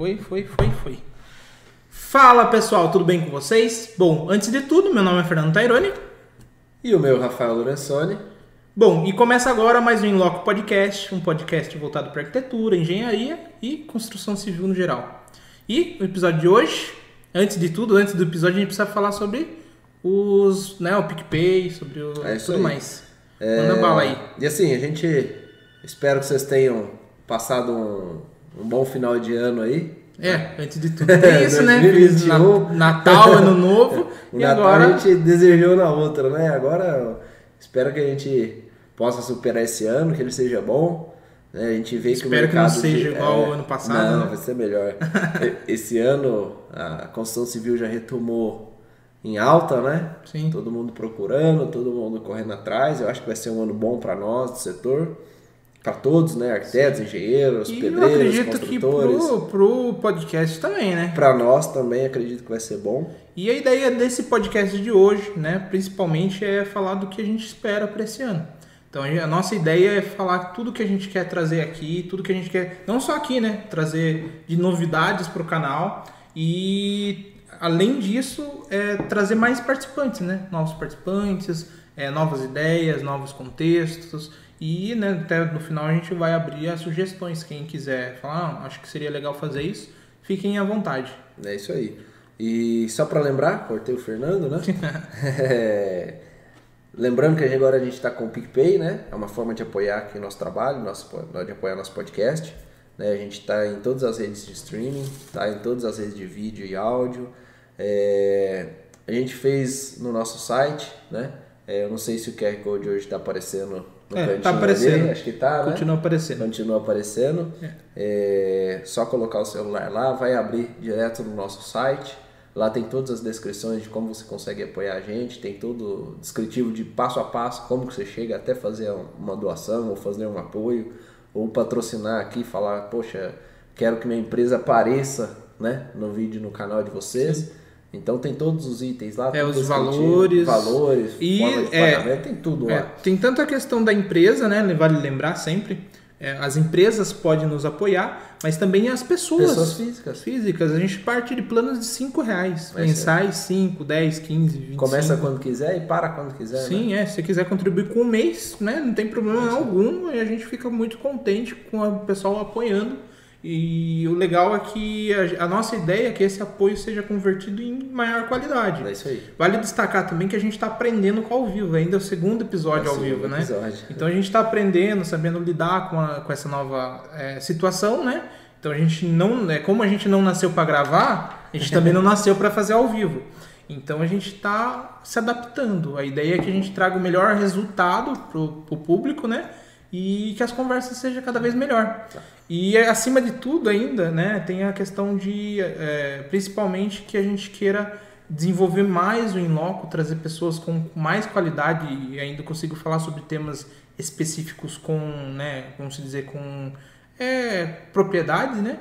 Foi, foi, foi, foi. Fala pessoal, tudo bem com vocês? Bom, antes de tudo, meu nome é Fernando Taironi. E o meu Rafael Lorenzoni. Bom, e começa agora mais um Inloco Podcast, um podcast voltado para arquitetura, engenharia e construção civil no geral. E o episódio de hoje, antes de tudo, antes do episódio, a gente precisa falar sobre os, né, o PicPay, sobre o, É isso tudo aí. mais. É, Manda bala aí. E assim, a gente espero que vocês tenham passado um, um bom final de ano aí. É, antes de tudo tem isso, né? Feliz 2021. Na- Natal, Ano Novo. O e Natal agora. a gente desejou na outra, né? Agora espero que a gente possa superar esse ano, que ele seja bom. né? A gente vê que o Espero que não mercado seja de- igual ao ano passado, Não, né? vai ser melhor. Esse ano a construção civil já retomou em alta, né? Sim. Todo mundo procurando, todo mundo correndo atrás. Eu acho que vai ser um ano bom para nós do setor, para todos, né? Arquitetos, engenheiros, E eu pedreiros, acredito que construtores. pro, pro podcast também, né? Para nós também acredito que vai ser bom. E a ideia desse podcast de hoje, né, principalmente é falar do que a gente espera para esse ano. Então a nossa ideia é falar tudo que a gente quer trazer aqui, tudo que a gente quer, não só aqui, né, trazer de novidades para o canal e além disso é trazer mais participantes, né, novos participantes, é, novas ideias, novos contextos e né, até no final a gente vai abrir as sugestões. Quem quiser falar, ah, acho que seria legal fazer isso, fiquem à vontade. É isso aí. E só para lembrar, cortei o Fernando, né? É, Lembrando que agora a gente está com o PicPay, né? É uma forma de apoiar aqui o nosso trabalho, nosso, de apoiar nosso podcast. Né? A gente está em todas as redes de streaming, está em todas as redes de vídeo e áudio. É, A gente fez no nosso site, né? É, Eu não sei se o QR Code hoje está aparecendo É, tá aparecendo. dele. Acho que tá, né? Continua aparecendo. Continua aparecendo. É, só colocar o celular lá, vai abrir direto no nosso site. Lá tem todas as descrições de como você consegue apoiar a gente, tem todo o descritivo de passo a passo, como que você chega até fazer uma doação, ou fazer um apoio, ou patrocinar aqui, falar, poxa, quero que minha empresa apareça né, no vídeo no canal de vocês. Então tem todos os itens lá, É, os valores. valores, E, é, pagamento, tem tudo É, lá. tem tanto a questão da empresa, né? Vale lembrar sempre. é, as empresas podem nos apoiar, mas também as pessoas. Pessoas físicas. físicas. A gente parte de planos de 5 reais. Vai Mensais, 5, 10, 15, 25. Começa quando quiser e para quando quiser. né? Sim, é. Se você quiser contribuir com um mês, né? Não tem problema algum. E a gente fica muito contente com o pessoal apoiando. E o legal é que a, a nossa ideia é que esse apoio seja convertido em maior qualidade. É isso aí. Vale destacar também que a gente está aprendendo com ao vivo, ainda é o segundo episódio É o ao vivo, segundo né? episódio. Então a gente está aprendendo, sabendo lidar com, a- com essa nova é, situação, né? Então a gente não, né, como a gente não nasceu para gravar, a gente também não nasceu para fazer ao vivo. Então a gente está se adaptando. A ideia é que a gente traga o melhor resultado para o público, né? E que as conversas sejam cada vez melhor. E acima de tudo ainda, né, tem a questão de, é, principalmente, que a gente queira desenvolver mais o Inloco, trazer pessoas com mais qualidade e ainda consigo falar sobre temas específicos com, né, como se dizer, com é, propriedade, né?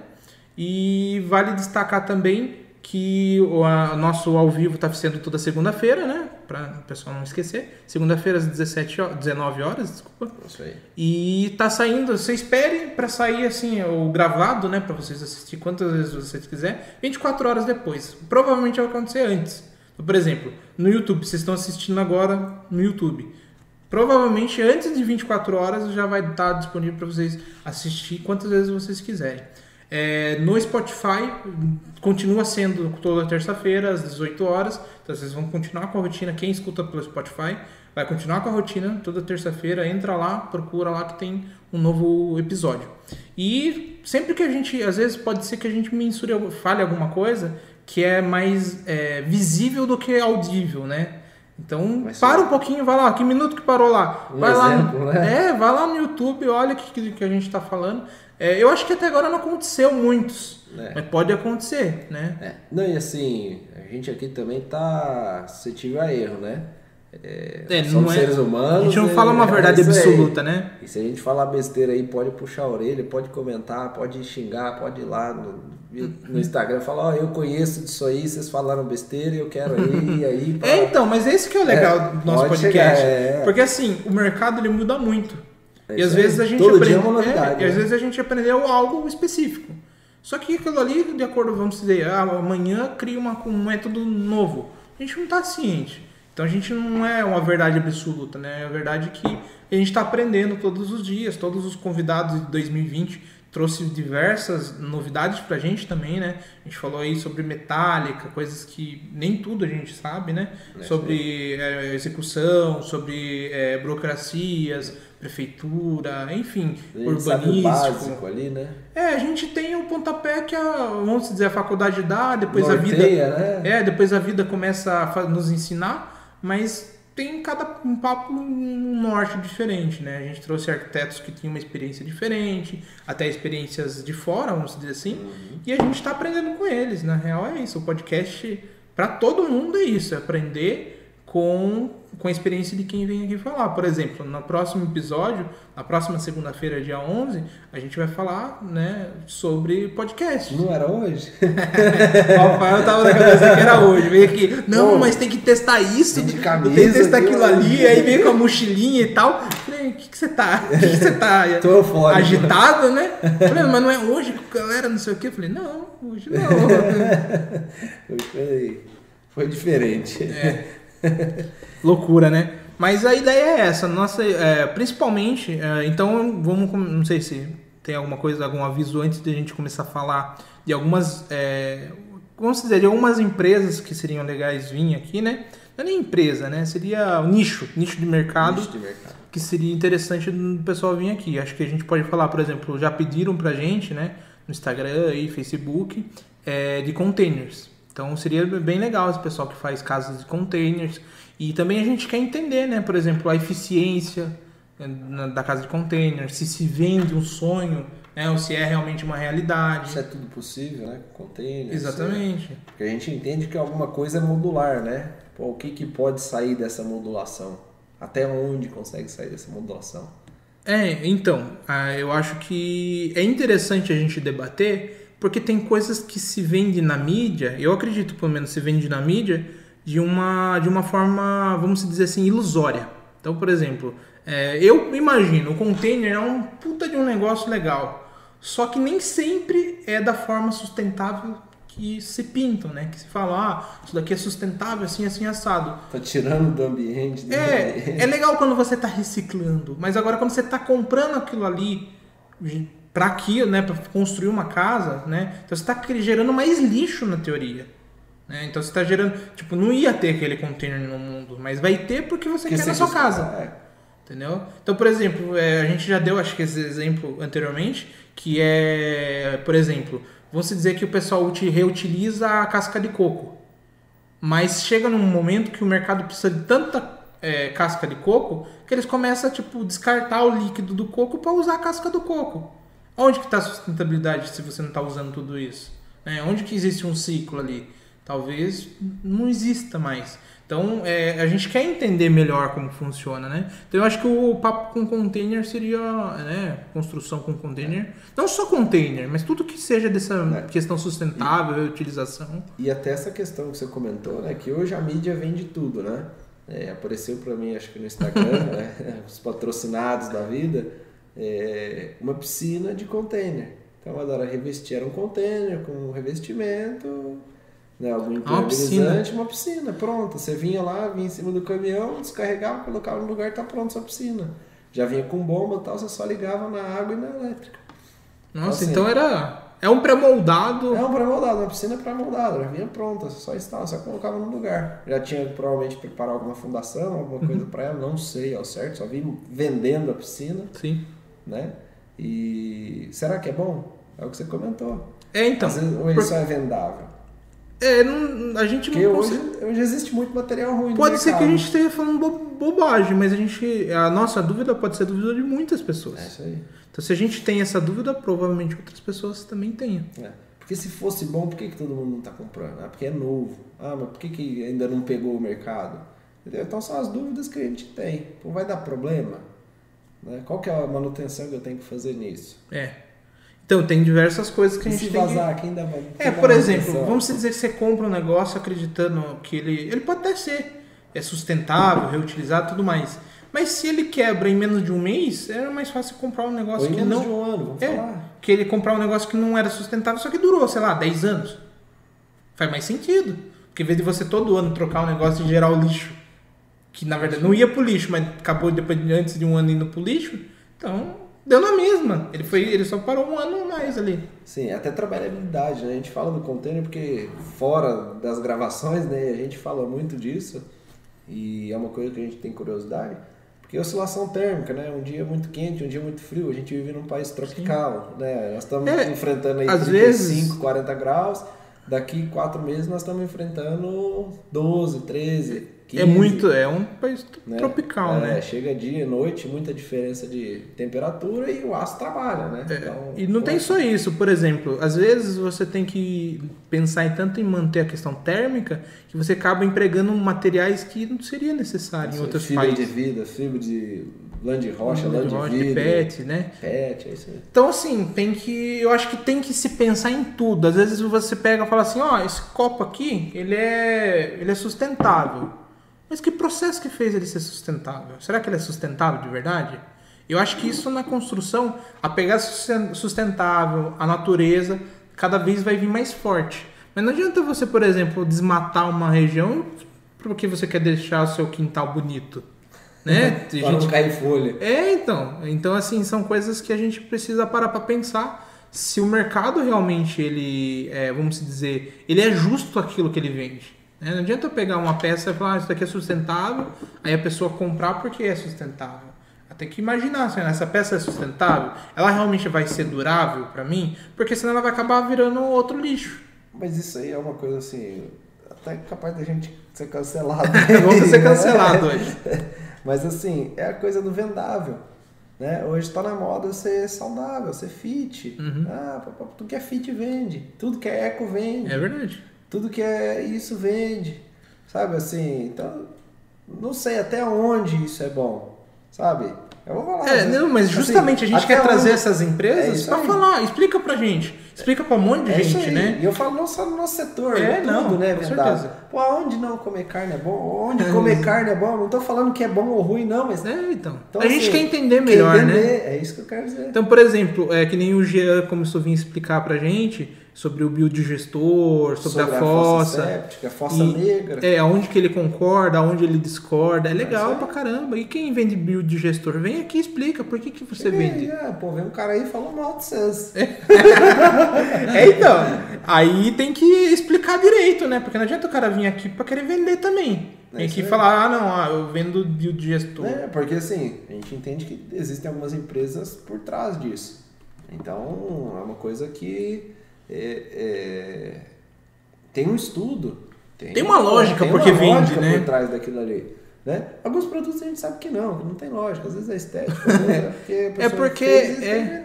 E vale destacar também que o nosso ao vivo está sendo toda segunda-feira, né? Para o pessoal não esquecer. Segunda-feira às 17 horas, 19 horas, desculpa. Isso aí. E tá saindo, você espere para sair assim o gravado, né, para vocês assistir quantas vezes vocês quiser, 24 horas depois. Provavelmente vai acontecer antes. Então, por exemplo, no YouTube, vocês estão assistindo agora no YouTube. Provavelmente antes de 24 horas já vai estar disponível para vocês assistir quantas vezes vocês quiserem. É, no Spotify continua sendo toda terça-feira às 18 horas. Então vocês vão continuar com a rotina. Quem escuta pelo Spotify vai continuar com a rotina toda terça-feira. Entra lá, procura lá que tem um novo episódio. E sempre que a gente, às vezes pode ser que a gente mensure, fale alguma coisa que é mais é, visível do que audível, né? Então, Mas para sim. um pouquinho, vai lá. Que minuto que parou lá? Um vai lá, exemplo, no- né? É, vai lá no YouTube, olha o que, que, a gente está falando. É, eu acho que até agora não aconteceu muitos, É. mas pode acontecer, né? É. Não, e assim, a gente aqui também tá suscetível a erro, né? É, É, somos é- seres humanos. A gente não e- fala uma é verdade absoluta, né? E se a gente falar besteira aí, pode puxar a orelha, pode comentar, pode xingar, pode ir lá no, no Instagram falar, ó, eu conheço disso aí, vocês falaram besteira e eu quero aí, e aí. pá. É, então, mas esse que é o legal É, do nosso podcast. chegar, é. Porque assim, o mercado ele muda muito. É e às vezes a gente Todo aprende, é novidade, e às né? vezes a gente aprendeu algo específico. Só que aquilo ali, de acordo, vamos dizer, ah, amanhã cria uma, um método novo. A gente não está ciente. Então a gente não é uma verdade absoluta, né? É a verdade que a gente está aprendendo todos os dias. Todos os convidados de 2020 trouxe diversas novidades pra gente também, né? A gente falou aí sobre metálica, coisas que nem tudo a gente sabe, né? É sobre é, execução, sobre é, burocracias, prefeitura, enfim, urbanístico. básico ali, né? É, a gente tem o pontapé que a, vamos dizer, a faculdade dá, depois Norteia, a vida. Né? É, depois a vida começa a nos ensinar, mas tem cada um papo um norte diferente, né? A gente trouxe arquitetos que tinham uma experiência diferente, até experiências de fora, vamos dizer assim, uhum. e a gente está aprendendo com eles. Na real é isso. O podcast para todo mundo é isso, é aprender com, com a experiência de quem vem aqui falar. Por exemplo, no próximo episódio, na próxima segunda-feira, dia 11, a gente vai falar né, sobre podcast. Não era hoje? eu tava na cabeça que era hoje. Veio aqui, não, Pô, mas tem que testar isso, de camisa, tem que testar aquilo ali, aí veio com a mochilinha e tal. Falei, o que, que você tá? O que, que você tá Tô fora, agitado, né? Falei, mas não é hoje que galera não sei o quê. Falei, não, hoje não. hoje foi, foi diferente. É. Loucura, né? Mas a ideia é essa, nossa, é, principalmente, é, então vamos, não sei se tem alguma coisa, algum aviso antes de a gente começar a falar de algumas, é, vamos dizer, de algumas empresas que seriam legais vir aqui, né? Não é nem empresa, né? Seria o nicho, nicho de mercado, nicho de mercado. que seria interessante do pessoal vir aqui. Acho que a gente pode falar, por exemplo, já pediram pra gente, né? No Instagram e Facebook, é, de containers. Então seria bem legal esse pessoal que faz casas de containers. E também a gente quer entender, né? Por exemplo, a eficiência né, da casa de containers, se se vende um sonho, né? ou se é realmente uma realidade. Isso é tudo possível, né? Containers. Exatamente. É... Porque a gente entende que alguma coisa é modular, né? Pô, o que, que pode sair dessa modulação? Até onde consegue sair dessa modulação? É, então, ah, eu acho que é interessante a gente debater porque tem coisas que se vende na mídia, eu acredito pelo menos se vende na mídia, de uma, de uma forma, vamos dizer assim, ilusória. Então, por exemplo, é, eu imagino, o container é um puta de um negócio legal, só que nem sempre é da forma sustentável que se pintam, né? Que se fala, ah, isso daqui é sustentável, assim, assim, assado. Tá tirando do ambiente. Né? É, é legal quando você tá reciclando, mas agora quando você tá comprando aquilo ali para aquilo, né, para construir uma casa, né? Então você está gerando mais lixo na teoria. Né? Então você está gerando, tipo, não ia ter aquele container no mundo, mas vai ter porque você que quer na sua casa. É. Entendeu? Então, por exemplo, é, a gente já deu, acho que esse exemplo anteriormente, que é, por exemplo, vamos dizer que o pessoal reutiliza a casca de coco. Mas chega num momento que o mercado precisa de tanta é, casca de coco que eles começam a tipo, descartar o líquido do coco para usar a casca do coco. Onde que está a sustentabilidade se você não está usando tudo isso? É, onde que existe um ciclo ali? Talvez não exista mais. Então, é, a gente quer entender melhor como funciona, né? Então, eu acho que o papo com container seria, né? Construção com container. Não só container, mas tudo que seja dessa é. questão sustentável, e, reutilização. E até essa questão que você comentou, né? Que hoje a mídia vende tudo, né? É, apareceu para mim, acho que no Instagram, né? os patrocinados da vida é, uma piscina de container. Então ela era revestir, era um container com revestimento, né, algum impermeabilizante, uma, uma piscina, pronta. Você vinha lá, vinha em cima do caminhão, descarregava, colocava no lugar, tá pronto sua piscina. Já vinha com bomba e tal, você só ligava na água e na elétrica. Nossa, então, assim, então era. É um pré-moldado. É um pré-moldado, uma piscina pré-moldada, já vinha pronta, só estava, só colocava no lugar. Já tinha provavelmente preparar alguma fundação, alguma coisa uhum. para ela, não sei ao certo, só vi vendendo a piscina. Sim né? E será que é bom? É o que você comentou. É, então. Às vezes, ou ele só é vendável. É, não, a gente Porque não hoje, hoje existe muito material ruim. Pode ser que a gente esteja falando bo bobagem, mas a gente. A nossa dúvida pode ser a dúvida de muitas pessoas. É isso aí. Então se a gente tem essa dúvida, provavelmente outras pessoas também tenham. É. Porque se fosse bom, por que, que todo mundo não está comprando? Ah, porque é novo. Ah, mas por que, que ainda não pegou o mercado? Entendeu? Então são as dúvidas que a gente tem. Pô, vai dar problema? Né? Qual que é a manutenção que eu tenho que fazer nisso? É. Então, tem diversas coisas que e a gente se tem vazar, que... quem dá, quem É, por exemplo, vamos dizer que você compra um negócio acreditando que ele... Ele pode até ser é sustentável, reutilizado tudo mais. Mas se ele quebra em menos de um mês, era mais fácil comprar um negócio Ou que não. de um ano, vamos É, falar. que ele comprar um negócio que não era sustentável, só que durou, sei lá, 10 anos. Faz mais sentido. Porque em vez de você todo ano trocar um negócio e gerar o lixo, que na verdade não ia pro lixo, mas acabou depois de- antes de um ano indo pro lixo, então deu na mesma. Ele foi, ele só parou um ano mais ali. Sim, até trabalhabilidade, né? A gente fala do container porque fora das gravações, né, a gente fala muito disso e é uma coisa que a gente tem curiosidade, porque oscilação térmica, né? Um dia muito quente, um dia muito frio, a gente vive num país tropical, né? Nós estamos É, enfrentando aí às 35, vezes- 40 graus, daqui quatro meses nós estamos enfrentando 12, 13, 15. É muito, é um país né? tropical, É, né? Chega dia, noite, muita diferença de temperatura e o aço trabalha, né? Então, É, E não tem só isso, por exemplo, às vezes você tem que pensar em tanto em manter a questão térmica que você acaba empregando materiais que não seria necessário em outros fibra países. de vida, fibra de lã de rocha, Lã de vidro, PET, né? PET, é isso aí. Então, assim, tem que. Eu acho que tem que se pensar em tudo. Às vezes você pega e fala assim, ó, esse copo aqui, ele é. ele é sustentável. Mas que processo que fez ele ser sustentável? Será que ele é sustentável de verdade? Eu acho que isso na construção, a pegada susten- sustentável, a natureza, cada vez vai vir mais forte. Mas não adianta você, por exemplo, desmatar uma região porque você quer deixar o seu quintal bonito. Né? Para não cair folha. é, então. Então, assim, são coisas que a gente precisa parar para pensar se o mercado realmente, ele, é, vamos dizer, ele é justo aquilo que ele vende. Né? Não adianta eu pegar uma peça e falar, ah, isso daqui é sustentável, aí a pessoa comprar porque é sustentável. Tem que imaginar, assim, essa peça é sustentável? Ela realmente vai ser durável para mim? Porque senão ela vai acabar virando outro lixo. Mas isso aí é uma coisa assim, até capaz da gente ser cancelado. Vamos ser cancelado hoje. Mas assim, é a coisa do vendável. Né? Hoje está na moda ser saudável, ser fit. Uhum. Ah, tudo que é fit vende. Tudo que é eco vende. É verdade. Tudo que é isso vende. Sabe assim? Então, não sei até onde isso é bom. Sabe? Eu vou falar. É, não, mas assim, justamente a gente quer trazer onde- essas É empresas isso para falar, explica pra gente. Explica pra um monte de É gente, né? E eu falo não só no nosso setor, É, é, não, tudo, né, com vendável. certeza. Pô, onde não comer carne é bom? Onde comer carne é bom? Não tô falando que é bom ou ruim, não, mas. É, então. Então, a gente assim, quer entender melhor, quer entender, né? É isso que eu quero dizer. Então, por exemplo, é que nem o Jean começou a vir explicar pra gente sobre o biodigestor, sobre, a fossa. séptica, a fossa E- negra. É, aonde que ele concorda, aonde ele discorda. É legal isso pra caramba. E quem vende biodigestor? Vem aqui e explica por que, que você vende. É, pô, vem um cara aí e fala mal de vocês. É, então. Aí tem que explicar direito, né? Porque não adianta o cara vir aqui pra querer vender também. É Tem isso que falar, ah, não, ah, eu vendo biodigestor. É, porque assim, a gente entende que existem algumas empresas por trás disso. Então, é uma coisa que é, é, tem um estudo. Tem uma lógica tem porque uma vende, lógica né? por trás daquilo ali. Né? Alguns produtos a gente sabe que não, que não tem lógica. Às vezes é estético, é porque pessoa porque fez é-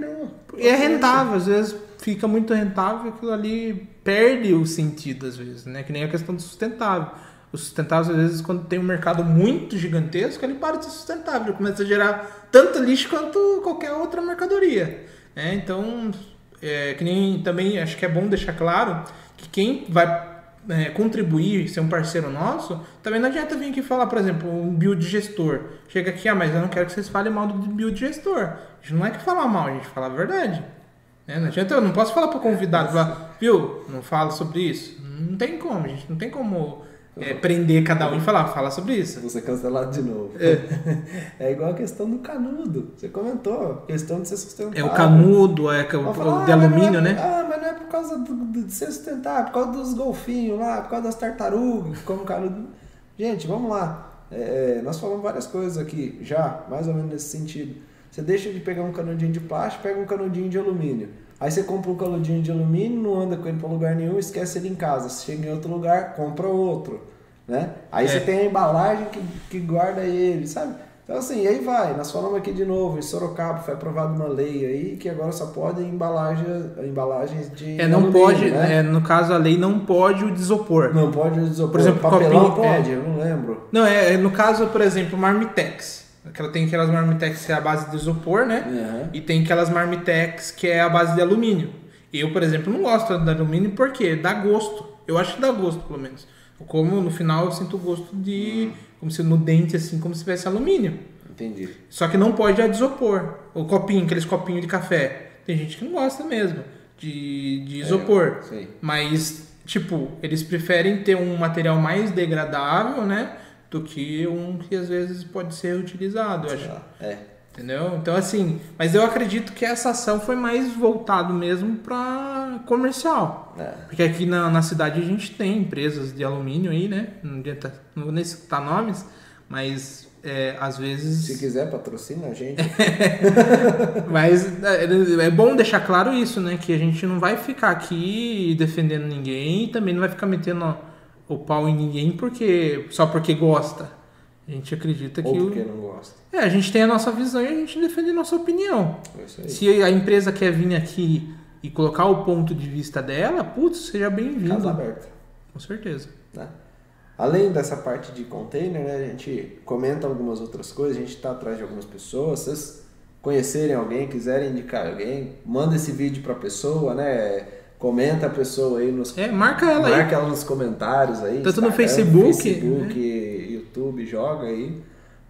é rentável, às vezes fica muito rentável aquilo ali perde o sentido, às vezes, né? Que nem a questão do sustentável. O sustentável, às vezes, quando tem um mercado muito gigantesco, ele para de ser sustentável, ele começa a gerar tanto lixo quanto qualquer outra mercadoria. né? Então, é, que nem também acho que é bom deixar claro que quem vai é, contribuir, ser um parceiro nosso, também não adianta vir aqui falar, por exemplo, um biodigestor. Chega aqui, ah, mas eu não quero que vocês falem mal do biodigestor. A gente não é que falar mal, a gente fala a verdade. Né? Não adianta, eu não posso falar para o convidado, falar, viu, não fala sobre isso. Não tem como, gente, não tem como é, prender cada um e falar, fala sobre isso. Ser cancelado de novo. É. igual a questão do canudo. Você comentou, questão de ser sustentável. É o canudo, é que é o, falar, o de "Ah, alumínio, é- né? Ah, mas não é por causa do, de ser sustentável, por causa dos golfinhos lá, por causa das tartarugas, como canudo. Gente, vamos lá. É, nós falamos várias coisas aqui já, mais ou menos nesse sentido. Você deixa de pegar um canudinho de plástico, pega um canudinho de alumínio. Aí você compra um canudinho de alumínio, não anda com ele para lugar nenhum, esquece ele em casa. Você chega em outro lugar, compra outro. Né? Aí É. você tem a embalagem que, que guarda ele, sabe? Então assim, aí vai. Nós falamos aqui de novo, em Sorocaba foi aprovada uma lei aí que agora só pode embalagem, embalagens de É, não alumínio, pode, né? é, no caso a lei não pode o desopor. Não pode isopor. Por exemplo, papelão copinho, é. pode, eu não lembro. Não, é, é no caso, por exemplo, marmitex. Aquela, tem aquelas marmitex que é a base de isopor, né? Uhum. E tem aquelas marmitex que é a base de alumínio. Eu, por exemplo, não gosto de alumínio porque dá gosto. Eu acho que dá gosto, pelo menos. Eu como, no final, eu sinto o gosto de... Como se no dente, assim, como se tivesse alumínio. Entendi. Só que não pode de isopor. O copinho, aqueles copinhos de café. Tem gente que não gosta mesmo de, de isopor. É. Mas, tipo, eles preferem ter um material mais degradável, né? Do que um que às vezes pode ser utilizado, eu acho. É. Entendeu? Então, assim, mas eu acredito que essa ação foi mais voltado mesmo para comercial. É. Porque aqui na, na cidade a gente tem empresas de alumínio aí, né? Não, adianta, não vou nem citar nomes, mas é, às vezes. Se quiser, patrocina a gente. Mas é, é bom deixar claro isso, né? Que a gente não vai ficar aqui defendendo ninguém e também não vai ficar metendo o pau em ninguém porque só porque gosta. A gente acredita que. Ou porque o... não gosta. É, a gente tem a nossa visão e a gente defende a nossa opinião. É isso aí. Se a empresa quer vir aqui e colocar o ponto de vista dela, putz, seja Casa bem-vindo. aberta. Com certeza. né? Além dessa parte de container, né, a gente comenta algumas outras coisas, a gente está atrás de algumas pessoas. Se vocês conhecerem alguém, quiserem indicar alguém, manda esse vídeo para a pessoa, né? Comenta a pessoa aí nos É, marca ela aí. marca ela nos comentários aí. Tanto no Instagram, Facebook, né? Facebook, YouTube, joga aí,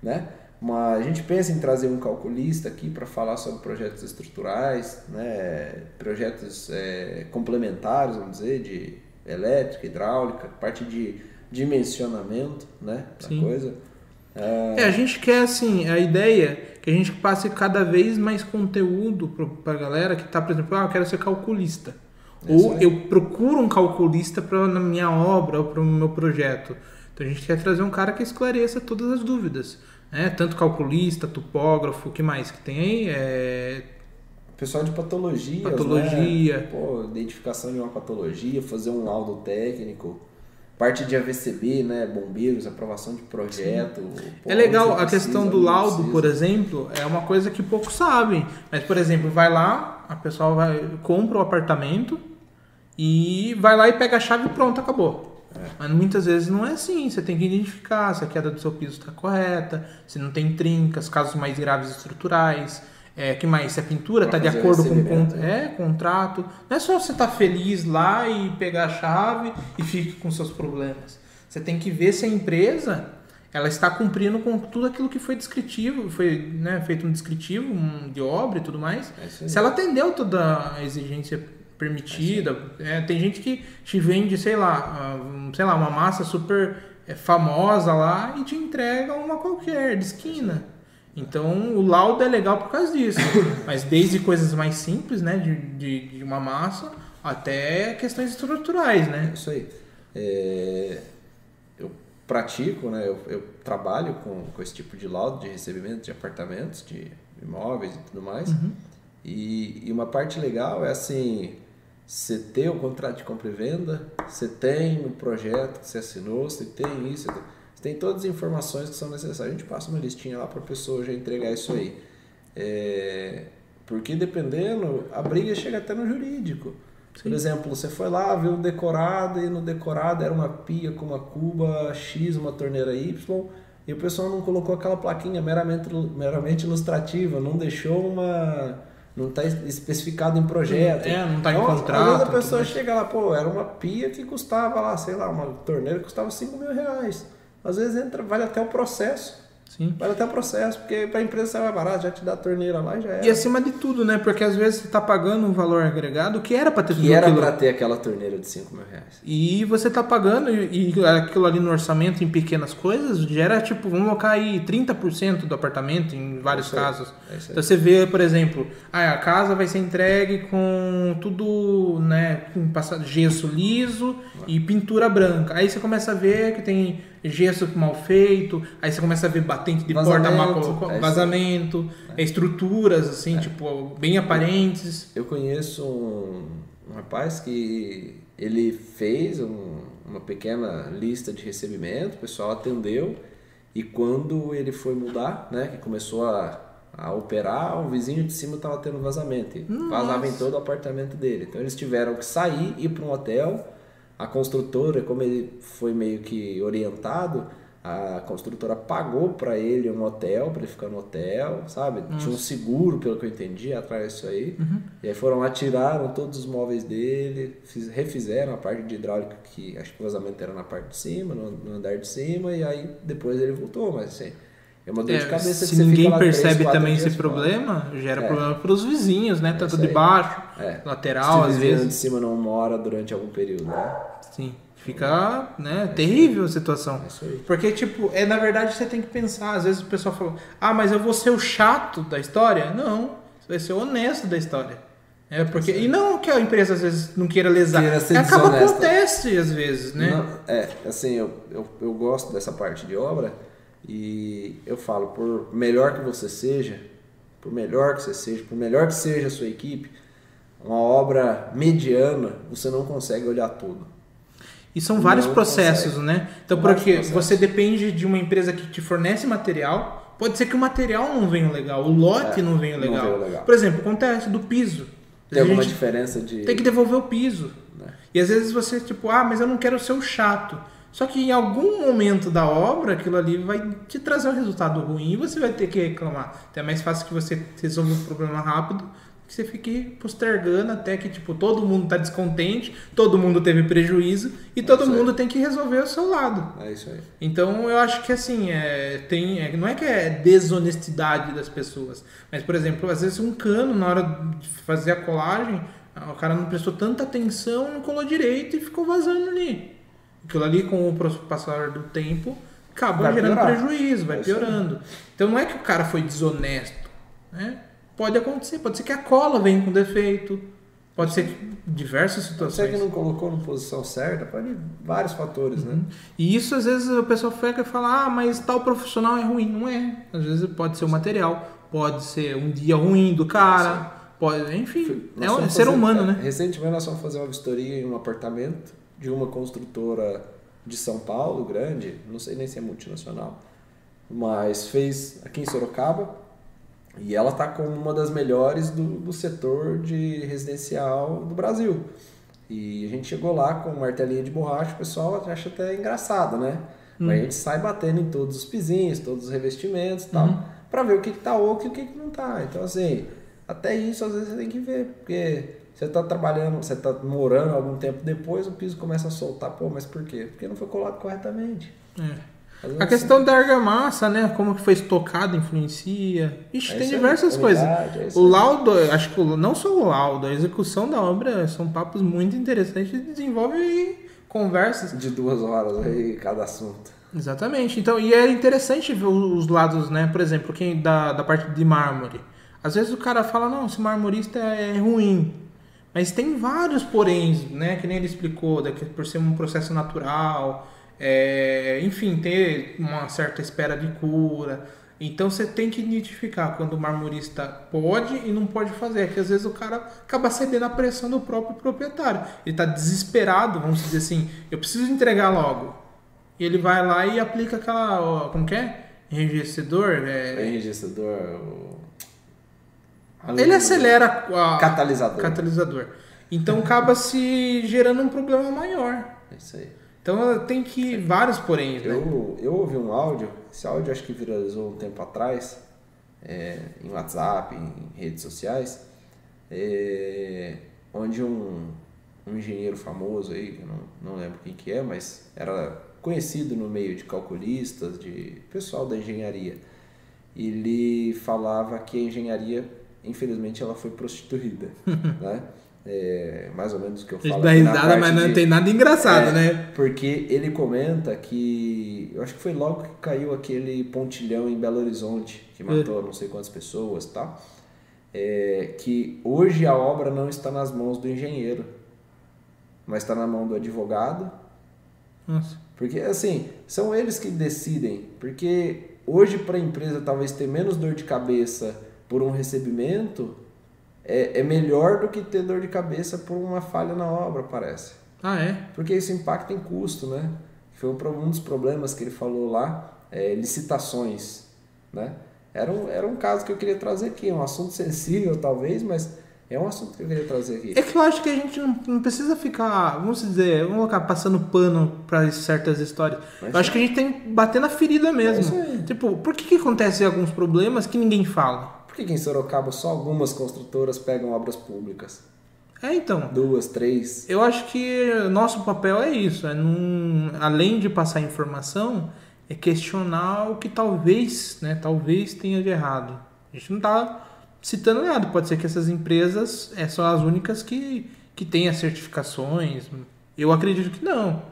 né? Mas a gente pensa em trazer um calculista aqui para falar sobre projetos estruturais, né? Projetos é, complementares, vamos dizer, de elétrica, hidráulica, parte de dimensionamento, né? Da Sim. coisa. É, É, a gente quer, assim, a ideia que a gente passe cada vez mais conteúdo pro- pra galera que tá, por exemplo, ah, eu quero ser calculista. Ou eu procuro um calculista pra, na minha obra ou para o meu projeto. Então a gente quer trazer um cara que esclareça todas as dúvidas. Né? Tanto calculista, topógrafo, o que mais que tem aí? É, Pessoal de patologia, Patologia. Né? Pô, identificação de uma patologia, fazer um laudo técnico, parte de AVCB, né? Bombeiros, aprovação de projeto. pô, É legal, a precisa, questão do laudo, precisa. por exemplo, é uma coisa que poucos sabem. Mas, por exemplo, vai lá, a pessoa vai, compra o apartamento e vai lá e pega a chave e pronto, acabou. Mas muitas vezes não é assim. Você tem que identificar se a queda do seu piso está correta, se não tem trincas, casos mais graves estruturais. É, que mais? Se a pintura está de acordo com o con- é, contrato. Não é só você estar feliz lá e pegar a chave e fique com seus problemas. Você tem que ver se a empresa ela está cumprindo com tudo aquilo que foi descritivo, foi né, feito um descritivo um de obra e tudo mais. É. Se ela atendeu toda a exigência permitida, é, tem gente que te vende, sei lá, sei lá, uma massa super é, famosa lá e te entrega uma qualquer de esquina. Então o laudo é legal por causa disso. Mas desde coisas mais simples, né, de, de, de uma massa, até questões estruturais, É né? isso aí. É, eu pratico, né? Eu, eu trabalho com, com esse tipo de laudo de recebimento de apartamentos, de imóveis e tudo mais. E, e uma parte legal é assim, você ter o contrato de compra e venda, você tem o projeto que você assinou, você tem isso, você tem todas as informações que são necessárias. A gente passa uma listinha lá para a pessoa já entregar isso aí. É, porque dependendo, a briga chega até no jurídico. Por exemplo, você foi lá, viu o decorado e no decorado era uma pia com uma cuba X, uma torneira Y, e o pessoal não colocou aquela plaquinha meramente, meramente ilustrativa, não deixou uma. Não está especificado em projeto. É, não tá em Então, contrato, Às vezes a pessoa chega lá, pô, era uma pia que custava lá, sei lá, uma torneira que custava 5 mil reais. Às vezes entra, vale até o processo. Sim. Vale até o processo, porque para a empresa sai mais barato, já te dá a torneira lá e já era. E acima de tudo, né? Porque às vezes você tá pagando um valor agregado que era para ter tudo Que era para ter aquela torneira de 5 mil reais. E você tá pagando, e, e aquilo ali no orçamento em pequenas coisas, gera tipo, vamos colocar aí 30% do apartamento em vários aí, casos. é. Então você vê, por exemplo, ah, a casa vai ser entregue com tudo, né, com gesso liso e pintura branca. Aí você começa a ver que tem gesso mal feito, aí você começa a ver batente de porta mal Vazamento, colocada, é vazamento, estruturas assim, tipo, bem aparentes. Eu conheço um, um rapaz que ele fez um- uma pequena lista de recebimento, o pessoal atendeu e quando ele foi mudar, né, que começou a, a operar, o vizinho de cima estava tendo vazamento, e vazava em todo o apartamento dele. Então eles tiveram que sair, ir para um hotel. A construtora, como ele foi meio que orientado, a construtora pagou para ele um hotel, para ele ficar no hotel, sabe? Tinha um seguro, pelo que eu entendi, atrás disso aí. E aí foram lá, tiraram todos os móveis dele, fiz- refizeram a parte de hidráulica, que acho que o vazamento era na parte de cima, no, no andar de cima, e aí depois ele voltou, mas assim. É uma dor de É, cabeça que se você ninguém percebe quatro também dias esse fora. problema, gera É. problema para os vizinhos, né? Tanto isso de baixo, É. lateral, às vezes. de cima não mora durante algum período, né? Sim. Fica, né, terrível a situação. É isso aí. Porque, tipo, é na verdade você tem que pensar. Às vezes o pessoal fala, ah, mas eu vou ser o chato da história? Não, você vai ser o honesto da história. É porque, e não que a empresa às vezes não queira lesar. Queira ser Acaba acontece às vezes, né? Não, é, assim, eu, eu, eu gosto dessa parte de obra e eu falo, por melhor que você seja, por melhor que você seja, por melhor que seja a sua equipe, uma obra mediana, você não consegue olhar tudo. E são vários Não processos, consegue. né? Então, Vários porque processos. você depende de uma empresa que te fornece material, pode ser que o material não venha legal, o lote É, não venha não legal. veio legal. Por exemplo, acontece do piso. Tem alguma diferença de. tem que devolver o piso. né? E às vezes você, tipo, ah, mas eu não quero ser o chato. Só que em algum momento da obra, aquilo ali vai te trazer um resultado ruim e você vai ter que reclamar. Então é mais fácil que você resolva o problema rápido que você fique postergando até que, tipo, todo mundo tá descontente, todo mundo teve prejuízo e todo isso aí. mundo tem que resolver o seu lado. É isso aí. Então eu acho que assim, é, tem, é, não é que é desonestidade das pessoas, mas por exemplo, às vezes um cano na hora de fazer a colagem, o cara não prestou tanta atenção, não colou direito e ficou vazando ali. Aquilo ali com o passar do tempo acaba Vai gerando piorar. prejuízo, vai É piorando. Então não é que o cara foi desonesto, né? Pode acontecer, pode ser que a cola venha com defeito, pode ser que diversas situações. que não colocou na posição certa, pode vários fatores, né? E isso às vezes a pessoa fica e fala, ah, mas tal profissional é ruim. Não é. Às vezes pode ser o material, pode ser um dia ruim do cara, pode, enfim, Nós é um ser humano, é, né? Recentemente nós fomos fazer uma vistoria em um apartamento de uma construtora de São Paulo, grande, não sei nem se é multinacional, mas fez aqui em Sorocaba e ela está como uma das melhores do, do setor de residencial do Brasil. E a gente chegou lá com martelinha de borracha, o pessoal acha até engraçado, né? Mas a gente sai batendo em todos os pisinhos, todos os revestimentos e tal, para ver o que, que tá oco e o que, que não tá. Então, assim, até isso às vezes você tem que ver, porque você tá trabalhando, você tá morando algum tempo depois, o piso começa a soltar. Pô, mas por quê? Porque não foi colado corretamente. É. A questão da argamassa, né? Como que foi estocada influencia. Ixi, É tem diversas umidade, coisas. é o laudo, acho que não só o laudo, a execução da obra são papos muito interessantes e desenvolve conversas. de duas horas aí cada assunto. Exatamente. Então, e é interessante ver os lados, né? Por exemplo, quem da, da parte de mármore. Às vezes o cara fala, não, esse marmorista é ruim. Mas tem vários poréns, né? Que nem ele explicou, daqui, por ser um processo natural, é, enfim, ter uma certa espera de cura. Então você tem que identificar quando o marmorista pode e não pode fazer. Que às vezes o cara acaba cedendo à pressão do próprio proprietário. Ele está desesperado, vamos dizer assim, eu preciso entregar logo. E ele vai lá e aplica aquela. Como que é? Enrijecedor? É É, enrijecedor. Ele acelera a, Catalisador. catalisador. Então acaba se gerando um problema maior. É isso aí. Então tem que vários poréns, né? Eu, eu ouvi um áudio, esse áudio acho que viralizou um tempo atrás, é, em WhatsApp, em redes sociais, é, onde um, um engenheiro famoso aí, que eu não, não lembro quem que é, mas era conhecido no meio de calculistas, de pessoal da engenharia. Ele falava que a engenharia, infelizmente, ela foi prostituída, né? É, mais ou menos o que eu A gente falo dá risada, mas não de- tem nada engraçado, é, né? Porque ele comenta que. Eu acho que foi logo que caiu aquele pontilhão em Belo Horizonte, que matou não sei quantas pessoas e tal. É, que hoje a obra não está nas mãos do engenheiro, mas está na mão do advogado. Nossa. Porque, assim, são eles que decidem. Porque hoje, para a empresa talvez ter menos dor de cabeça por um recebimento, é, é melhor do que ter dor de cabeça por uma falha na obra, parece. Ah, é? Porque isso impacta em custo, né? Foi um dos problemas que ele falou lá, é, licitações, né? Era um, era um caso que eu queria trazer aqui, um assunto sensível talvez, mas é um assunto que eu queria trazer aqui. É que eu acho que a gente não, não precisa ficar, vamos dizer, vamos colocar passando pano para certas histórias. Mas eu acho que a gente tem que bater na ferida É mesmo. aí. tipo, por que, que acontecem alguns problemas que ninguém fala? Por que, que em Sorocaba só algumas construtoras pegam obras públicas? É, então. Duas, três? Eu acho que nosso papel é isso, é num, além de passar informação, é questionar o que talvez, né, talvez tenha de errado. A gente não está citando nada, pode ser que essas empresas é, são as únicas que, que têm as certificações. Eu acredito que não.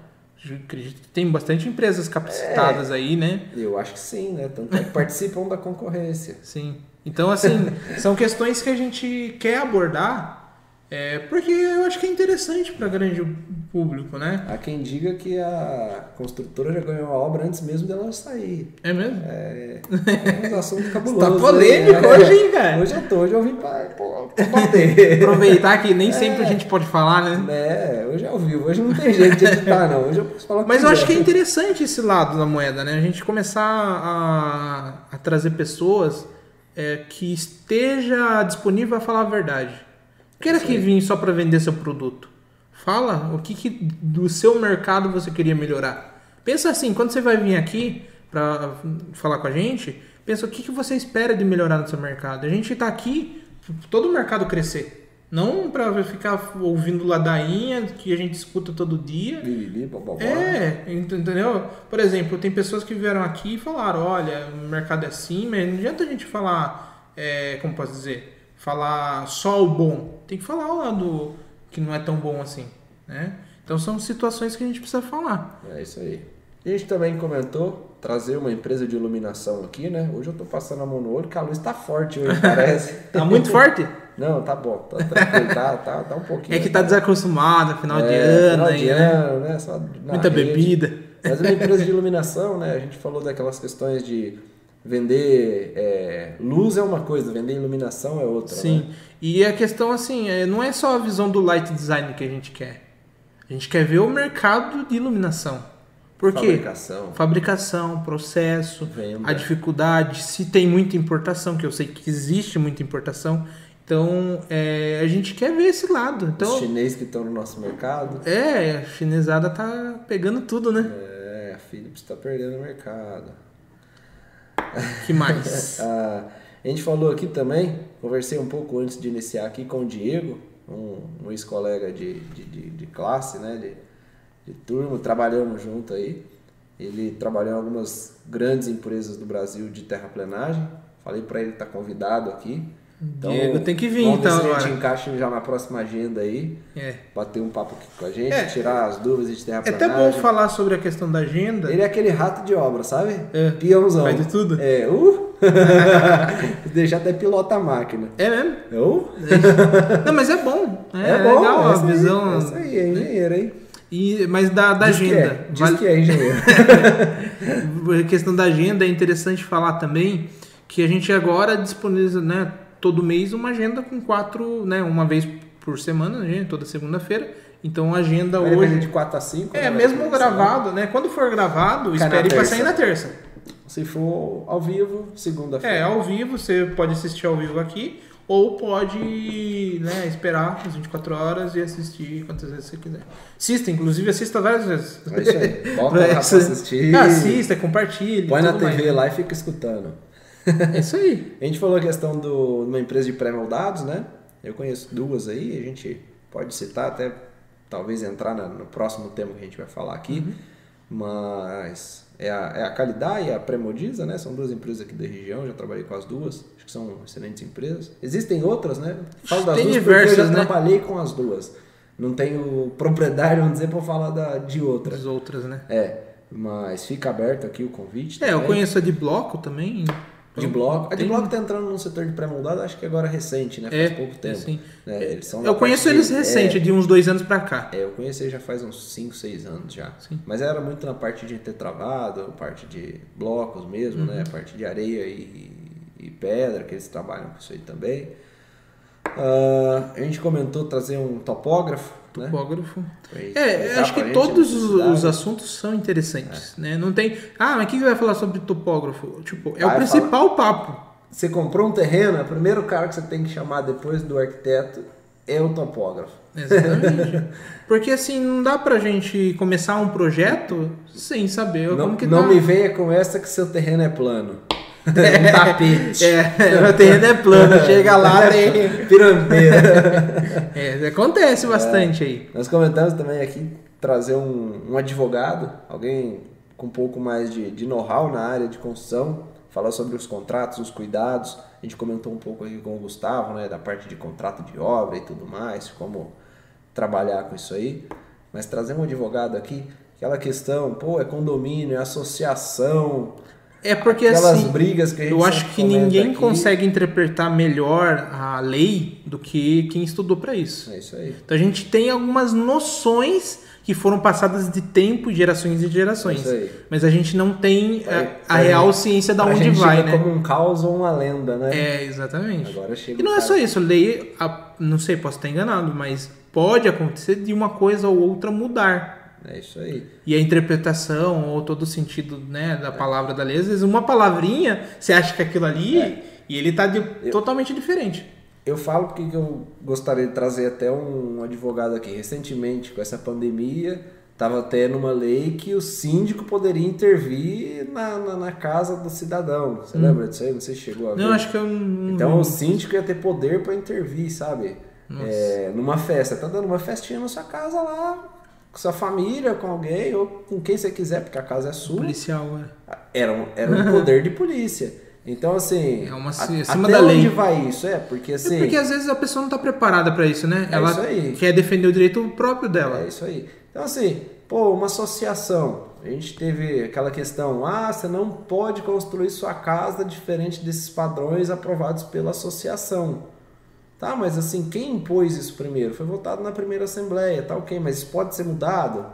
Eu acredito que tem bastante empresas capacitadas É. aí, né? Eu acho que sim, né? Tanto é que participam da concorrência. Sim. Então, assim, são questões que a gente quer abordar é, porque eu acho que é interessante para grande público, né? Há quem diga que a construtora já ganhou a obra antes mesmo dela sair. É mesmo? É, é um assunto cabuloso. Tá né? polêmico É. hoje, hein, cara? Hoje eu tô, hoje eu vim pra, pra, bater. Aproveitar que nem sempre a gente pode falar, né? É, hoje é ao vivo, hoje não tem jeito de editar, não. Hoje eu posso falar Mas eu acho que é quiser. interessante esse lado da moeda, né? A gente começar a, a trazer pessoas é, que esteja disponível a falar a verdade. Queira que vir só para vender seu produto. Fala o que, que do seu mercado você queria melhorar. Pensa assim, quando você vai vir aqui para falar com a gente, pensa o que, que você espera de melhorar no seu mercado. A gente está aqui todo o mercado crescer. Não para ficar ouvindo ladainha que a gente escuta todo dia. Bibibi, bobobó. É, ent- entendeu? Por exemplo, tem pessoas que vieram aqui e falaram, olha, o mercado é assim, mas não adianta a gente falar, é, como posso dizer, falar só o bom. Tem que falar o lado que não é tão bom assim, né? Então são situações que a gente precisa falar. É isso aí. A gente também comentou trazer uma empresa de iluminação aqui, né? Hoje eu tô passando a mão no olho, que a luz tá forte hoje, parece. Tá muito forte? Não, tá bom, tá tranquilo, tá, tá, tá um pouquinho. É que tá desacostumado, final de É, ano final de né? ano, né? Só Muita rede. bebida. Mas é uma empresa de iluminação, né? A gente falou daquelas questões de vender é, luz é uma coisa, vender iluminação é outra. Sim. Né? E a questão assim, é, não é só a visão do light design que a gente quer. A gente quer ver o mercado de iluminação. Por quê? Fabricação. Fabricação, processo, Venda. a dificuldade, se tem muita importação, que eu sei que existe muita importação. Então, é, a gente quer ver esse lado. Os Então, chineses que estão no nosso mercado. é, a chinesada tá pegando tudo, né? É, a Philips está perdendo o mercado. Que mais? Ah, a gente falou aqui também, conversei um pouco antes de iniciar aqui com o Diego, um, um ex-colega de, de, de, de classe, né, de, de turma, trabalhamos junto aí. Ele trabalhou em algumas grandes empresas do Brasil de terraplenagem. Falei para ele estar convidado aqui. Diego tem que vir, vamos ver então, se a gente encaixa já na próxima agenda aí, É. bater um papo aqui com a gente, É. tirar as dúvidas de É terraplenagem. até bom falar sobre a questão da agenda. Ele é aquele rato de obra, sabe? É. Peãozão. Faz de tudo? É, uh! Deixa até pilota a máquina. É mesmo? Uh! Não, mas é bom. É, É, bom, legal é a aí, visão. é isso aí, é engenheiro, hein? E, mas da, da Diz que agenda. é, diz Vale- que é engenheiro. A questão da agenda é interessante falar também que a gente agora disponibiliza, né, todo mês uma agenda com quatro, né, uma vez por semana, né, toda segunda-feira. Então a agenda Vai hoje de 4 a 5. é mesmo gravado, né? Quando for gravado, Cai espere para sair na terça. Se for ao vivo, segunda-feira. É, ao vivo, você pode assistir ao vivo aqui ou pode né, esperar as 24 horas e assistir quantas vezes você quiser. Assista, inclusive assista várias vezes. É isso aí. Bota pra assistir. Assista, compartilhe. Põe na TV mais. lá e fica escutando. É isso aí. A gente falou a questão do- de uma empresa de pré-moldados, né? Eu conheço duas aí, a gente pode citar até talvez entrar na- no próximo tema que a gente vai falar aqui. Mas é a, é a Calidade e a Premodiza, né? São duas empresas aqui da região, já trabalhei com as duas. Acho que são excelentes empresas. Existem outras, né? Falo das Tem duas porque eu diversas, já né? trabalhei com as duas. Não tenho propriedade, vamos dizer, para falar da, de outra. As outras, né? É, mas fica aberto aqui o convite. É, eu também. conheço a de bloco também. De bloco. A de bloco tá entrando no setor de pré-moldado, acho que agora é recente, né? Faz É, pouco tempo. sim. né? Eles são Eu conheço eles de- recente, de uns dois anos pra cá. É, é, eu conheci já faz uns 5, 6 anos já. Sim. Mas era muito na parte de ter travado, parte de blocos mesmo, Uhum. né? Parte de areia e, e pedra, que eles trabalham com isso aí também. Ah, a gente comentou trazer um topógrafo, né? Topógrafo. Pra É, acho que todos os, assuntos são interessantes, né? Não tem... Ah, mas quem que vai falar sobre topógrafo? Tipo, é o principal papo. Você comprou um terreno, o primeiro cara que você tem que chamar depois do arquiteto é o topógrafo. Exatamente. Porque assim, não dá pra gente começar um projeto sem saber Não, como que não tá. me venha com essa que seu terreno é plano. É um tapete. É, o terreno é plano, chega lá, tem... Pirambeira. É, acontece bastante aí. Nós comentamos também aqui trazer um, um advogado, alguém com um pouco mais de, de know-how na área de construção, falar sobre os contratos, os cuidados. A gente comentou um pouco aqui com o Gustavo, né, da parte de contrato de obra e tudo mais, como trabalhar com isso aí. Mas trazer um advogado aqui, aquela questão, pô, é condomínio, é associação. É porque aquelas assim, brigas que a gente eu acho que ninguém aqui. consegue interpretar melhor a lei do que quem estudou para isso. É isso aí. Então a gente tem algumas noções que foram passadas de tempo, gerações e gerações. Isso aí. Mas a gente não tem a, É, a é, real ciência da onde gente vai, né? como um caos ou uma lenda, né? É, exatamente. Agora chega E não é só isso, lei, a- não sei, posso estar enganado, mas pode acontecer de uma coisa ou outra mudar. É isso aí. E a interpretação ou todo o sentido né, da palavra da lei, às vezes uma palavrinha, você acha que aquilo ali, É. e ele tá de- totalmente diferente. Eu falo porque que eu gostaria de trazer até um advogado aqui. Recentemente, com essa pandemia, estava até numa lei que o síndico poderia intervir na, na, na casa do cidadão. Você lembra disso aí? Não sei se chegou a ver. Hum. Não, acho que eu não. Então o síndico ia ter poder para intervir, sabe? É, numa festa. Tá dando uma festinha na sua casa lá, com sua família, com alguém, ou com quem você quiser, porque a casa é sua. policial, é. Era um, era um poder de polícia. Então, assim, É uma- acima até da lei. onde vai isso? É, porque assim... É porque às vezes a pessoa não tá preparada para isso, né? É Ela isso aí. quer defender o direito próprio dela. É isso aí. Então, assim, pô, uma associação. A gente teve aquela questão, ah, você não pode construir sua casa diferente desses padrões aprovados pela associação. Tá, mas assim, quem impôs isso primeiro? Foi votado na primeira assembleia, tá ok, mas isso pode ser mudado?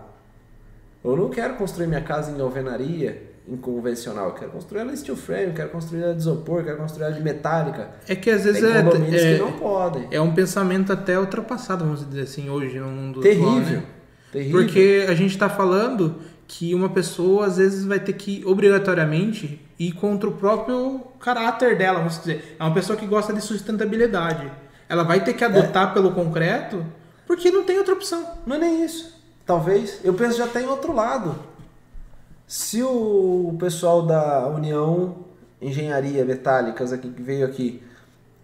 Eu não quero construir minha casa em alvenaria, em convencional. Eu quero construir ela em steel frame, quero construir ela de isopor, quero construir ela de metálica. É que às vezes é, é, que não podem. é um pensamento até ultrapassado, vamos dizer assim, hoje no mundo atual, Terrível. né? Terrível. Porque a gente está falando que uma pessoa às vezes vai ter que obrigatoriamente ir contra o próprio caráter dela, vamos dizer. É uma pessoa que gosta de sustentabilidade. Ela vai ter que adotar pelo concreto porque não tem outra opção. Não é nem isso. Talvez. Eu penso já tem outro lado. Se o pessoal da União Engenharia Metálicas aqui que veio aqui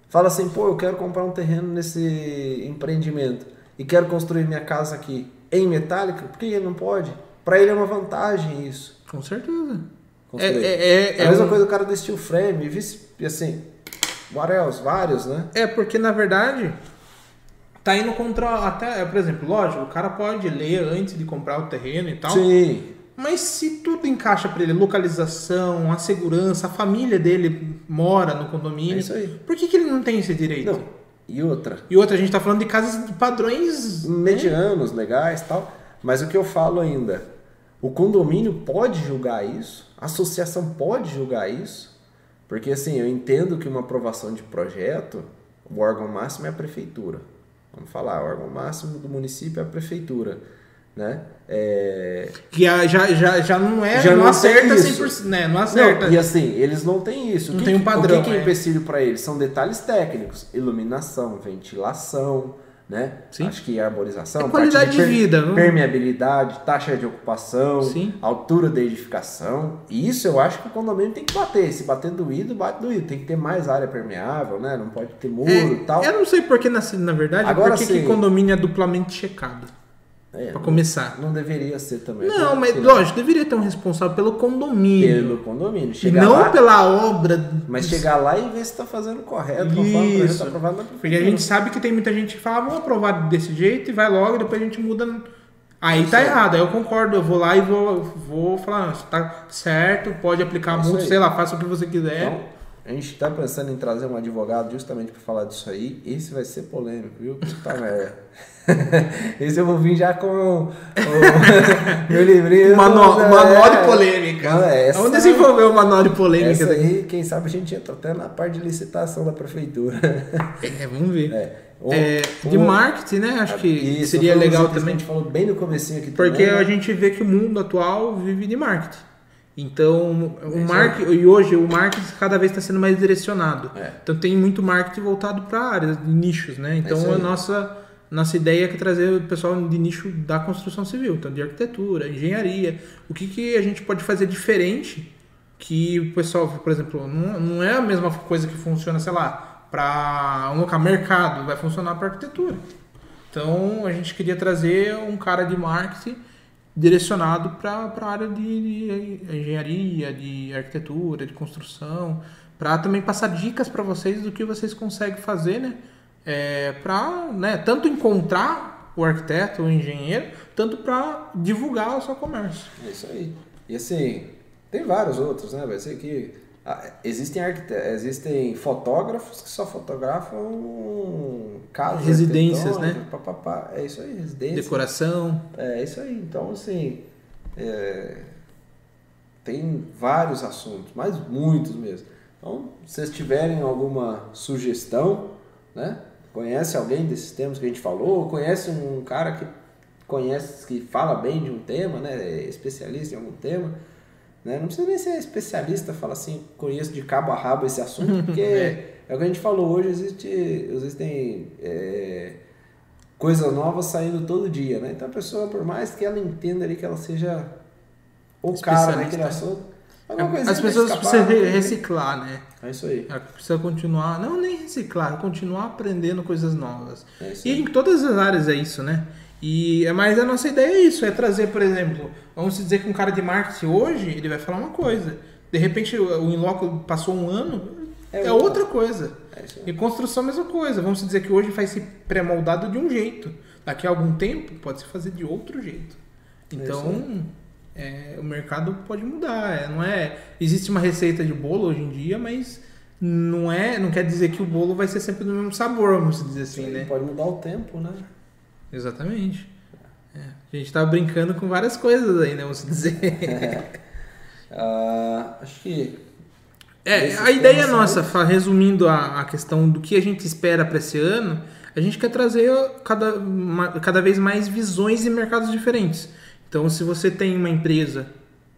fala assim, pô, eu quero comprar um terreno nesse empreendimento e quero construir minha casa aqui em metálica, por que ele não pode? Para ele é uma vantagem isso. Com certeza. É, é, é, a é mesma um- coisa o cara do steel frame, vice, e assim, else? Vários, né? É, porque na verdade tá indo contra até, é, por exemplo, lógico, o cara pode ler antes de comprar o terreno e tal. Sim. Mas se tudo encaixa para ele, localização, a segurança, a família dele mora no condomínio, É isso aí. por que, que ele não tem esse direito? Não. E outra, E outra, a gente tá falando de casas de padrões né? medianos, legais tal. Mas o que eu falo ainda, o condomínio pode julgar isso, a associação pode julgar isso, porque assim, eu entendo que uma aprovação de projeto, o órgão máximo é a prefeitura. Vamos falar, o órgão máximo do município é a prefeitura, né? É, que já, já, já não é, Já não, não acerta isso. 100%, né? Não acerta. Não, e assim, eles não têm isso. Não que tem um padrão, O que, que é é. empecilho para eles? São detalhes técnicos. Iluminação, ventilação, né? Sim. Acho que arborização. É qualidade parte de vida, não? Permeabilidade, taxa de ocupação, Sim. altura da edificação. E isso eu acho que o condomínio tem que bater. Se bater doído, bate doído. Tem que ter mais área permeável, né? Não pode ter muro e tal. É, eu não sei por que, na, na verdade, Agora por que que sim. condomínio é duplamente checado. É, não- começar. Não deveria ser também. Não, mas lógico, deveria ter um responsável pelo condomínio. Pelo condomínio. E Chegar não lá, pela obra. Mas chegar lá e ver se está fazendo correto, Isso. aprovado na Porque a gente sabe que tem muita gente que fala, "Ah, vamos aprovar desse jeito e vai logo, e depois a gente muda. Aí Isso tá aí. errado, aí eu concordo, eu vou lá e vou, vou falar, "Não, tá certo, pode aplicar multa, aí. sei lá, faça o que você quiser. Então, a gente está pensando em trazer um advogado justamente para falar disso aí. Esse vai ser polêmico, viu? Puta merda. Esse eu vou vir já com o, meu livrinho. O manual, né? manual de polêmica. Não, essa- Vamos desenvolver o manual de polêmica. Essa aí, quem sabe a gente entra até na parte de licitação da prefeitura. É, vamos ver. É. Um- É, de um- marketing, né? Acho que Isso, seria legal itens que também. A gente falou bem no comecinho aqui Porque também, né? a gente vê que o mundo atual vive de marketing. Então, o marketing, e hoje o marketing cada vez está sendo mais direcionado. É. Então tem muito marketing voltado para áreas, de nichos, né? Então a aí. nossa nossa ideia é trazer o pessoal de nicho da construção civil, então de arquitetura, engenharia. O que, que a gente pode fazer diferente que o pessoal, por exemplo, não, não é a mesma coisa que funciona, sei lá, para um local mercado, vai funcionar para arquitetura. Então a gente queria trazer um cara de marketing direcionado para a área de, de engenharia, de arquitetura, de construção, para também passar dicas para vocês do que vocês conseguem fazer, né? É, para né, tanto encontrar o arquiteto, o engenheiro, tanto para divulgar o seu comércio. É isso aí. E assim, tem vários outros, né? Vai ser que existem, existem fotógrafos que só fotografam casas, residências, né? Papapá. É isso aí, residência. Decoração. É isso aí. Então, assim, é... tem vários assuntos, mas muitos mesmo. Então, se vocês tiverem alguma sugestão, né? Conhece alguém desses temas que a gente falou? Conhece um cara que conhece, que fala bem de um tema, né? É especialista em algum tema? Né? Não precisa nem ser especialista, fala assim, conheço de cabo a rabo esse assunto, porque é. é. o que a gente falou hoje, existe, existem é, coisas novas saindo todo dia, né? Então a pessoa, por mais que ela entenda ali que ela seja o cara naquele assunto, as pessoas precisam reciclar, né? É isso aí. Ela precisa continuar, não nem reciclar, continuar aprendendo coisas novas. É e em todas as áreas é isso, né? E, mas a nossa ideia é isso, é trazer, por exemplo, vamos dizer que um cara de marketing hoje, ele vai falar uma coisa. De repente o Inloco passou um ano, é, é outra coisa. É e construção a mesma coisa. Vamos dizer que hoje faz se pré-moldado de um jeito. Daqui a algum tempo pode se fazer de outro jeito. É então, é, o mercado pode mudar. É, não é, existe uma receita de bolo hoje em dia, mas não é, não quer dizer que o bolo vai ser sempre do mesmo sabor, vamos dizer assim, Sim, né? Pode mudar o tempo, né? Exatamente. É, a gente tá brincando com várias coisas aí, né? Vamos dizer. uh, acho que. É, a ideia nossa, resumindo a, a questão do que a gente espera para esse ano, a gente quer trazer cada, cada vez mais visões de mercados diferentes. Então, se você tem uma empresa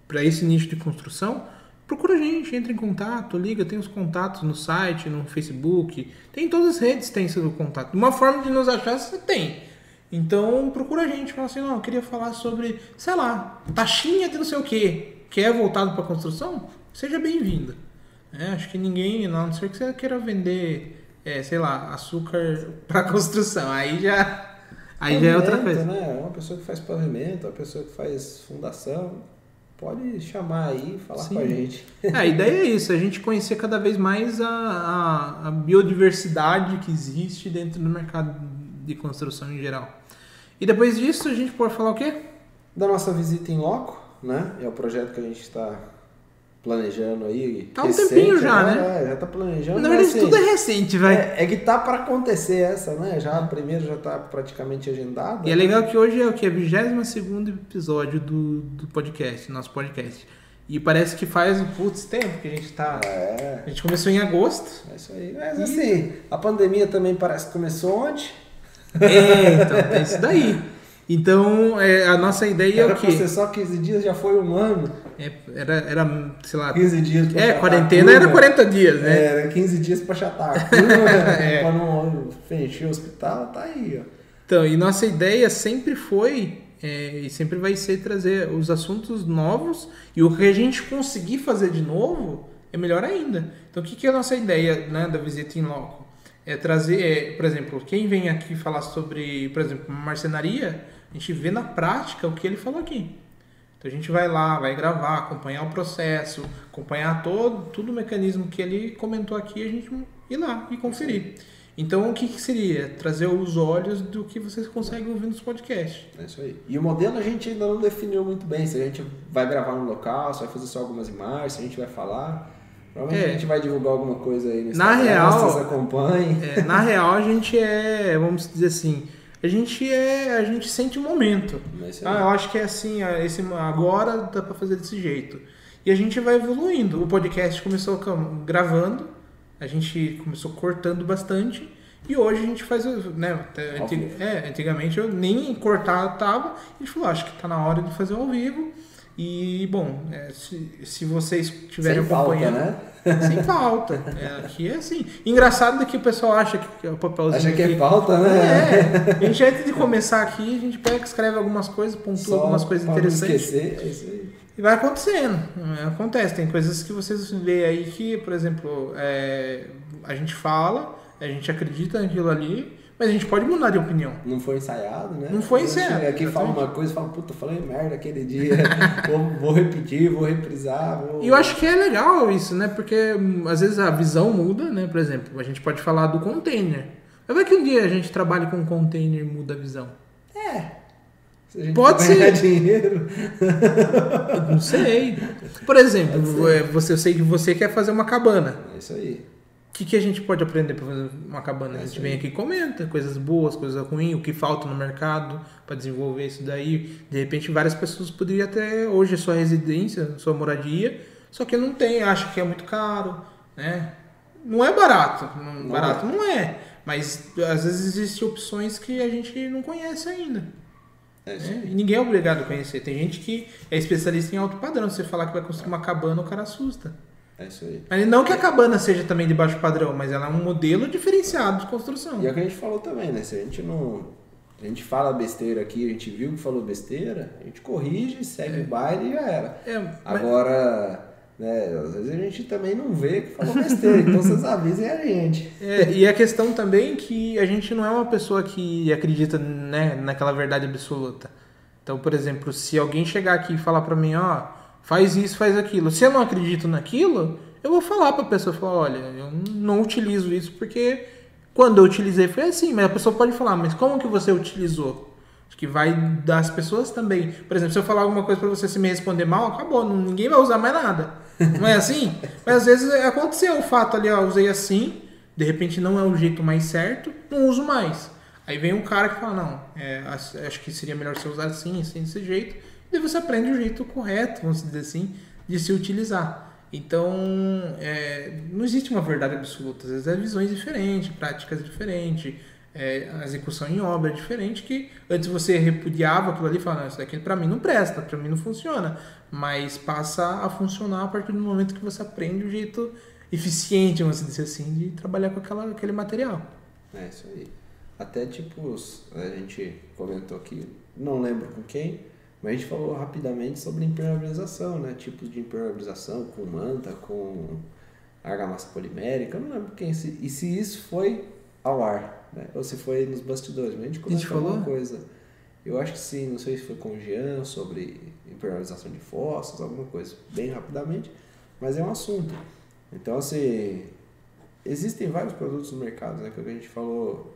para esse nicho de construção, procura a gente, entra em contato, liga, tem os contatos no site, no Facebook, tem todas as redes tem seu contato. Uma forma de nos achar você tem. Então procura a gente, fala assim, não, eu queria falar sobre, sei lá, taxinha de não sei o que, que é voltado para construção, seja bem-vinda. É, acho que ninguém, não, a não ser que você queira vender, é, sei lá, açúcar para construção, aí já, aí já é outra coisa. Né? Uma pessoa que faz pavimento, uma pessoa que faz fundação, pode chamar aí e falar Sim. com a gente. É, a ideia é isso, a gente conhecer cada vez mais a, a, a biodiversidade que existe dentro do mercado de construção em geral. E depois disso a gente pode falar o quê? Da nossa visita em loco, né? É o projeto que a gente está planejando aí. Tá um recente, tempinho já, né? né? É, já tá planejando. Na verdade, assim, tudo é recente, vai. É, é, que tá para acontecer essa, né? Já primeiro já tá praticamente agendado. E é legal que hoje é o que? É 22 episódio do, do podcast, nosso podcast. E parece que faz um putz tempo que a gente tá. É. A gente começou em agosto. É isso aí. Mas assim, a pandemia também parece que começou ontem. É, então, é isso daí. Então, é, a nossa ideia era é o quê? Só 15 dias já foi um ano. É, era, era, sei lá. 15 dias pra É, quarentena era 40 dias, né? É, era 15 dias pra chatar a curva, é. pra não fechar o hospital, tá aí, ó. Então, e nossa ideia sempre foi é, e sempre vai ser trazer os assuntos novos e o que a gente conseguir fazer de novo é melhor ainda. Então, o que, que é a nossa ideia né, da visita em loco? É trazer, é, por exemplo, quem vem aqui falar sobre, por exemplo, marcenaria, a gente vê na prática o que ele falou aqui. Então a gente vai lá, vai gravar, acompanhar o processo, acompanhar todo, todo o mecanismo que ele comentou aqui, a gente ir lá e conferir. Então o que, que seria? Trazer os olhos do que vocês conseguem ouvir nos podcasts. É isso aí. E o modelo a gente ainda não definiu muito bem, se a gente vai gravar no local, se vai fazer só algumas imagens, se a gente vai falar. Provavelmente é. a gente vai divulgar alguma coisa aí no na real, vocês acompanhem. É, na real, a gente é, vamos dizer assim, a gente é, a gente sente o momento. Ah, eu acho que é assim, esse, agora dá para fazer desse jeito. E a gente vai evoluindo. O podcast começou gravando, a gente começou cortando bastante. E hoje a gente faz, né? É, antigamente eu nem cortar tava. A gente falou, acho que tá na hora de fazer ao vivo. E, bom, é, se, se vocês tiverem Sem acompanhando. Falta, né? Sem falta. É, aqui é assim. Engraçado que o pessoal acha que é o papelzinho. Acha que é falta, né? É. A gente, antes de começar aqui, a gente pega, escreve algumas coisas, pontua Só algumas coisas interessantes. esquecer, é isso aí. E vai acontecendo. É, acontece. Tem coisas que vocês veem aí que, por exemplo, é, a gente fala, a gente acredita naquilo ali, Mas a gente pode mudar de opinião. Não foi ensaiado, né? Não foi ensaiado. Aqui fala uma coisa, fala, puta, falei merda aquele dia. vou, vou, repetir, vou reprisar. Vou... E eu acho que é legal isso, né? Porque hum, às vezes a visão muda, né? Por exemplo, a gente pode falar do container. Vai ver que um dia a gente trabalha com um container e muda a visão. É. Pode ser. dinheiro. Não sei. Por exemplo, você, eu sei que você quer fazer uma cabana. É isso aí. O que, que a gente pode aprender para fazer uma cabana? É a gente vem aqui e comenta coisas boas, coisas ruins, o que falta no mercado para desenvolver isso daí. De repente, várias pessoas poderiam até hoje é sua residência, sua moradia, só que não tem, acha que é muito caro, né? Não é barato, não, barato é. não é, mas às vezes existem opções que a gente não conhece ainda. É, né? E ninguém é obrigado a conhecer. Tem gente que é especialista em alto padrão. Se você falar que vai construir uma cabana, o cara assusta. É isso aí. Mas não que a cabana seja também de baixo padrão, mas ela é um modelo diferenciado de construção. E é o que a gente falou também, né? Se a gente não. A gente fala besteira aqui, a gente viu que falou besteira, a gente corrige, segue é. o baile e já era. É, mas... Agora né? Às vezes a gente também não vê que falou besteira, então vocês avisem a gente. É, e a questão também é que a gente não é uma pessoa que acredita né, naquela verdade absoluta. Então, por exemplo, se alguém chegar aqui e falar para mim, ó, faz isso, faz aquilo. Se eu não acredito naquilo, eu vou falar para a pessoa, falar, olha, eu não utilizo isso porque quando eu utilizei foi assim, mas a pessoa pode falar, mas como que você utilizou? Acho que vai das pessoas também. Por exemplo, se eu falar alguma coisa para você se me responder mal, acabou, ninguém vai usar mais nada. Não é assim? Mas às vezes aconteceu o fato ali, ó, usei assim, de repente não é o jeito mais certo, não uso mais. Aí vem um cara que fala, não, é, acho que seria melhor você usar assim, assim, desse jeito. E você aprende o jeito correto, vamos dizer assim, de se utilizar. Então, é, não existe uma verdade absoluta. Às vezes é visões diferentes, práticas diferentes, é, a execução em obra é diferente, que antes você repudiava aquilo ali e falava, isso daqui para mim não presta, para mim não funciona mas passa a funcionar a partir do momento que você aprende o jeito eficiente, vamos dizer assim, de trabalhar com aquela, aquele material. É isso aí. Até tipo, a gente comentou aqui, não lembro com quem, mas a gente falou rapidamente sobre impermeabilização, né? Tipos de impermeabilização com manta, com argamassa polimérica, eu não lembro quem. Se, e se isso foi ao ar, né? Ou se foi nos bastidores, mas a gente comentou a gente falou? alguma coisa. Eu acho que sim, não sei se foi com o Jean sobre imperialização de fósforos, alguma coisa, bem rapidamente, mas é um assunto. Então, assim, existem vários produtos no mercado, né, que a gente falou.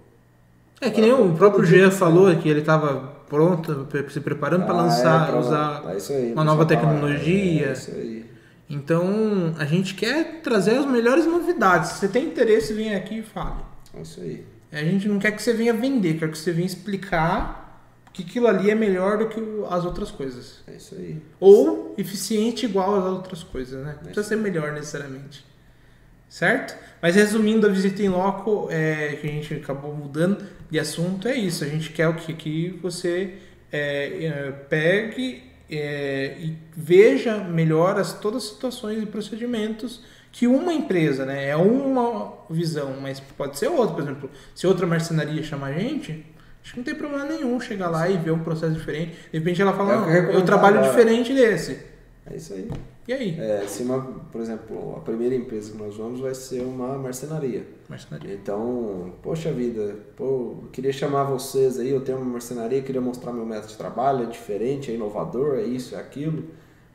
É que nem o próprio Jean falou que ele estava pronto, se preparando ah, para lançar, é, pra, usar é aí, uma nova tecnologia. É, isso aí. Então, a gente quer trazer as melhores novidades. Se você tem interesse, vem aqui e fale. É isso aí. A gente não quer que você venha vender, quer que você venha explicar que aquilo ali é melhor do que as outras coisas. É isso aí. Ou eficiente igual às outras coisas, né? Não precisa ser melhor necessariamente. Certo? Mas resumindo a visita em loco, é, que a gente acabou mudando de assunto, é isso. A gente quer o que? Que você é, é, pegue é, e veja melhor as, todas as situações e procedimentos que uma empresa, né? É uma visão, mas pode ser outra. Por exemplo, se outra marcenaria chamar a gente, Acho que não tem problema nenhum chegar lá e ver um processo diferente. De repente ela fala, é eu, eu trabalho agora. diferente desse. É isso aí. E aí? É, se uma, por exemplo, a primeira empresa que nós vamos vai ser uma marcenaria. Marcenaria. Então, poxa vida, pô, queria chamar vocês aí, eu tenho uma marcenaria, queria mostrar meu método de trabalho, é diferente, é inovador, é isso, é aquilo,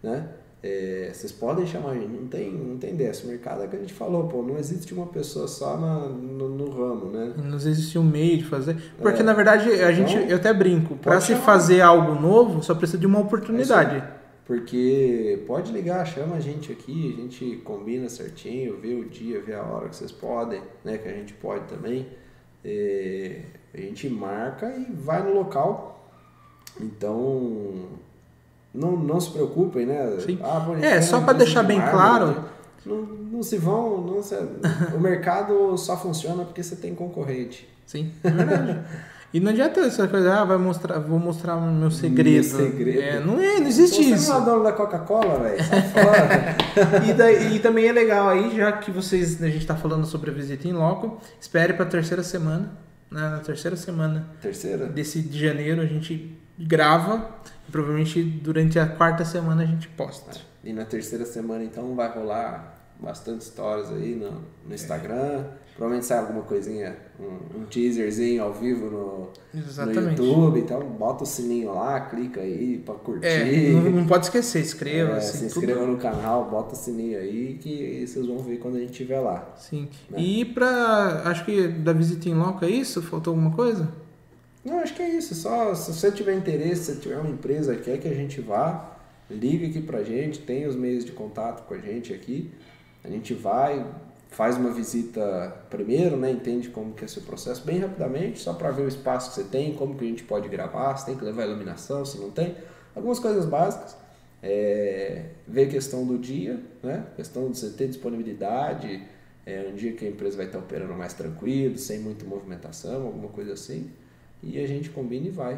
né? É, vocês podem chamar a gente, não tem, não tem dessa. O mercado é que a gente falou, pô, não existe uma pessoa só na, no, no ramo, né? Não existe um meio de fazer. Porque é. na verdade a gente, então, eu até brinco, para se fazer algo novo só precisa de uma oportunidade. É porque pode ligar, chama a gente aqui, a gente combina certinho, vê o dia, vê a hora que vocês podem, né? Que a gente pode também. É, a gente marca e vai no local. Então não, não se preocupem, né? Ah, é, só para deixar bem claro. Né? Não, não se vão. Não se, o mercado só funciona porque você tem concorrente. Sim, é verdade. E não adianta essa coisa, ah, vai mostrar, vou mostrar o meu segredo. Meu segredo. É, não, é, não existe você isso. Você não é dono da Coca-Cola, velho. e, daí, e também é legal aí, já que vocês, a gente está falando sobre a visita em loco, espere para a terceira semana. Né, na terceira semana terceira? desse de janeiro a gente grava Provavelmente durante a quarta semana a gente posta. E na terceira semana então vai rolar bastante stories aí no, no Instagram. Provavelmente sai alguma coisinha, um, um teaserzinho ao vivo no, no YouTube. Então bota o sininho lá, clica aí pra curtir. É, não, não pode esquecer, inscreva. É, assim, se inscreva tudo... no canal, bota o sininho aí que vocês vão ver quando a gente estiver lá. Sim. Né? E pra. Acho que da visita em loco é isso? Faltou alguma coisa? Não, acho que é isso. Só se você tiver interesse, se tiver uma empresa que quer que a gente vá, liga aqui pra gente, tem os meios de contato com a gente aqui. A gente vai, faz uma visita primeiro, né, entende como que é seu processo bem rapidamente, só para ver o espaço que você tem, como que a gente pode gravar, se tem que levar iluminação, se não tem, algumas coisas básicas. É, ver a questão do dia, né, questão de você ter disponibilidade, é, um dia que a empresa vai estar operando mais tranquilo, sem muita movimentação, alguma coisa assim, e a gente combina e vai.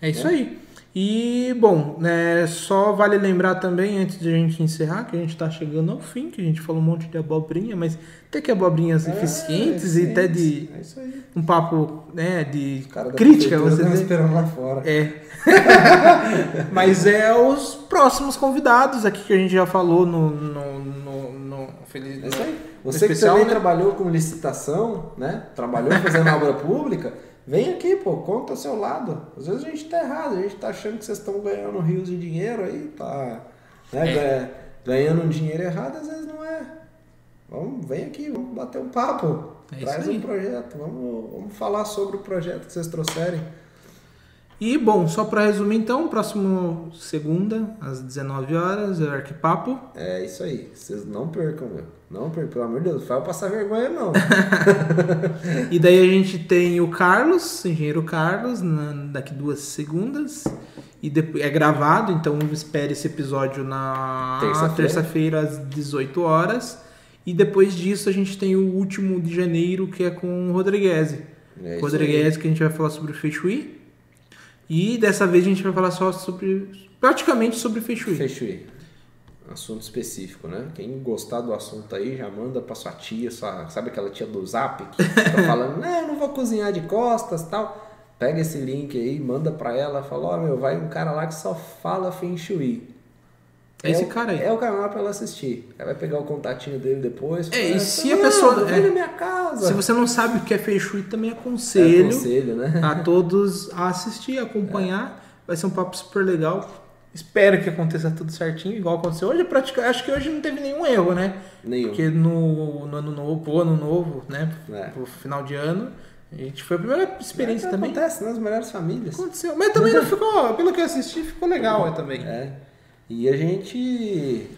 É isso né? aí. E, bom, né, só vale lembrar também, antes de a gente encerrar, que a gente está chegando ao fim, que a gente falou um monte de abobrinha, mas até que abobrinhas é, eficientes é, e até de é um papo né, de crítica. Você tá esperando lá fora. É. mas é os próximos convidados aqui que a gente já falou no, no, no, no Feliz é isso aí. Você especial, que também né? trabalhou com licitação, né? Trabalhou fazendo obra pública Vem aqui, pô, conta o seu lado. Às vezes a gente tá errado, a gente tá achando que vocês estão ganhando rios de dinheiro aí, tá né, é. ganhando um dinheiro errado, às vezes não é. Vamos, vem aqui, vamos bater um papo. É Traz um projeto, vamos, vamos falar sobre o projeto que vocês trouxerem. E, bom, só para resumir então, próximo segunda, às 19 horas, é o Arquipapo. É isso aí, vocês não percam, meu. Não percam, pelo amor de Deus, não vai passar vergonha não. e daí a gente tem o Carlos, engenheiro Carlos, na, daqui duas segundas. E depois, é gravado, então espere esse episódio na terça-feira terça às 18 horas. E depois disso a gente tem o último de janeiro, que é com o Rodrigues. É Rodrigues, que a gente vai falar sobre o Fechuí. E dessa vez a gente vai falar só sobre. praticamente sobre Fechuí. Fechuí. Assunto específico, né? Quem gostar do assunto aí já manda pra sua tia, sua, sabe aquela tia do zap que tá falando, não, não vou cozinhar de costas tal. Pega esse link aí, manda pra ela, fala, ó, oh, meu, vai um cara lá que só fala Feng Shui. É esse cara aí. É o canal pra ela assistir. Ela vai pegar o contatinho dele depois. É, e se a pessoa. É, na minha casa. Se você não sabe o que é Shui, também aconselho, é aconselho né? a todos a assistir, acompanhar. É. Vai ser um papo super legal. Espero que aconteça tudo certinho, igual aconteceu hoje. Praticamente, acho que hoje não teve nenhum erro, né? Nenhum. Porque no, no ano novo, pro ano novo, né? É. Pro final de ano. A gente foi a primeira experiência é também. Acontece nas melhores famílias. Aconteceu. Mas também não ficou, pelo que eu assisti, ficou legal também. É. E a gente,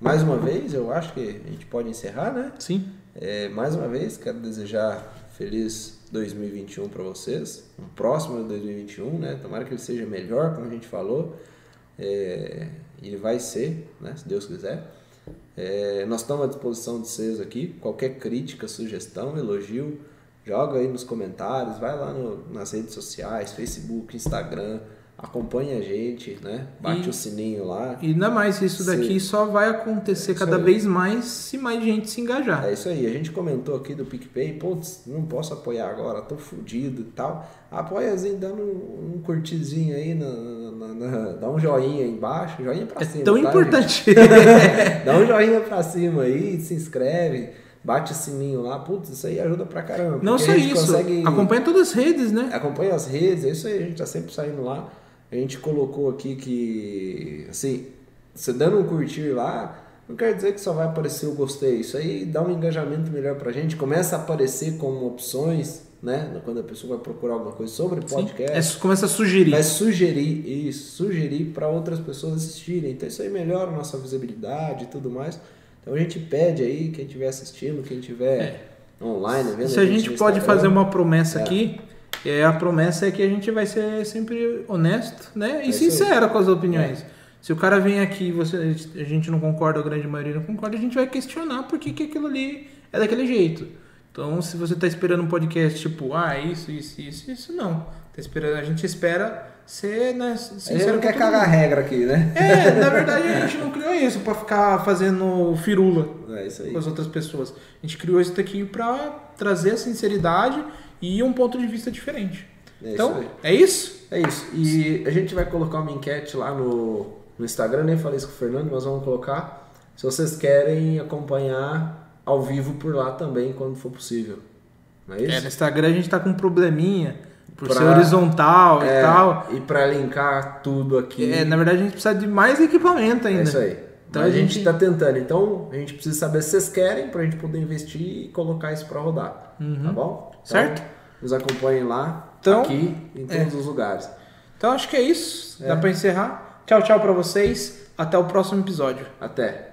mais uma vez, eu acho que a gente pode encerrar, né? Sim. É, mais uma vez, quero desejar feliz 2021 para vocês. Um próximo de 2021, né? Tomara que ele seja melhor, como a gente falou. É, ele vai ser, né? Se Deus quiser. É, nós estamos à disposição de vocês aqui. Qualquer crítica, sugestão, elogio, joga aí nos comentários, vai lá no, nas redes sociais, Facebook, Instagram acompanha a gente, né? Bate e, o sininho lá. E ainda mais, isso daqui só vai acontecer é cada aí. vez mais se mais gente se engajar. É isso aí. A gente comentou aqui do PicPay, putz, não posso apoiar agora, tô fudido e tal. Apoiazinho, dando um, um curtizinho aí, na, na, na, dá um joinha aí embaixo, joinha pra é cima. Tão tá, importante. dá um joinha pra cima aí, se inscreve bate o sininho lá, putz, isso aí ajuda pra caramba. Não só isso, consegue... acompanha todas as redes, né? Acompanha as redes, é isso aí, a gente tá sempre saindo lá a gente colocou aqui que, assim, você dando um curtir lá, não quer dizer que só vai aparecer o gostei. Isso aí dá um engajamento melhor pra gente. Começa a aparecer como opções, né? Quando a pessoa vai procurar alguma coisa sobre podcast. É, começa a sugerir. Vai sugerir isso, sugerir para outras pessoas assistirem. Então isso aí melhora a nossa visibilidade e tudo mais. Então a gente pede aí, quem estiver assistindo, quem estiver é. online, vendo. Se a gente, a gente pode fazer uma promessa é. aqui, é, a promessa é que a gente vai ser sempre honesto, né? E é sincero com as opiniões. É. Se o cara vem aqui e você, a gente não concorda, a grande maioria não concorda, a gente vai questionar por que, que aquilo ali é daquele jeito. Então, se você está esperando um podcast tipo, ah, isso, isso, isso, isso, não. Tá esperando, a gente espera ser, né, sincero. A gente não quer cagar mundo. regra aqui, né? É, na verdade a gente não criou isso para ficar fazendo firula é com as outras pessoas. A gente criou isso daqui para trazer a sinceridade e um ponto de vista diferente. É então, isso é isso? É isso. E a gente vai colocar uma enquete lá no, no Instagram, nem falei isso com o Fernando, mas vamos colocar. se vocês querem acompanhar ao vivo por lá também quando for possível. Não é isso? É, no Instagram a gente tá com um probleminha por Pra- ser horizontal É, e tal. E para linkar tudo aqui. É, na verdade a gente precisa de mais equipamento ainda. É isso aí. Então Mas a gente está tentando. Então a gente precisa saber se vocês querem para a gente poder investir e colocar isso para rodar. Tá bom? Então, Uhum. Certo. Nos acompanhem lá, Então, aqui, em todos os lugares. Então acho que é isso. Dá É. pra encerrar. Tchau, tchau pra vocês. Até o próximo episódio. Até.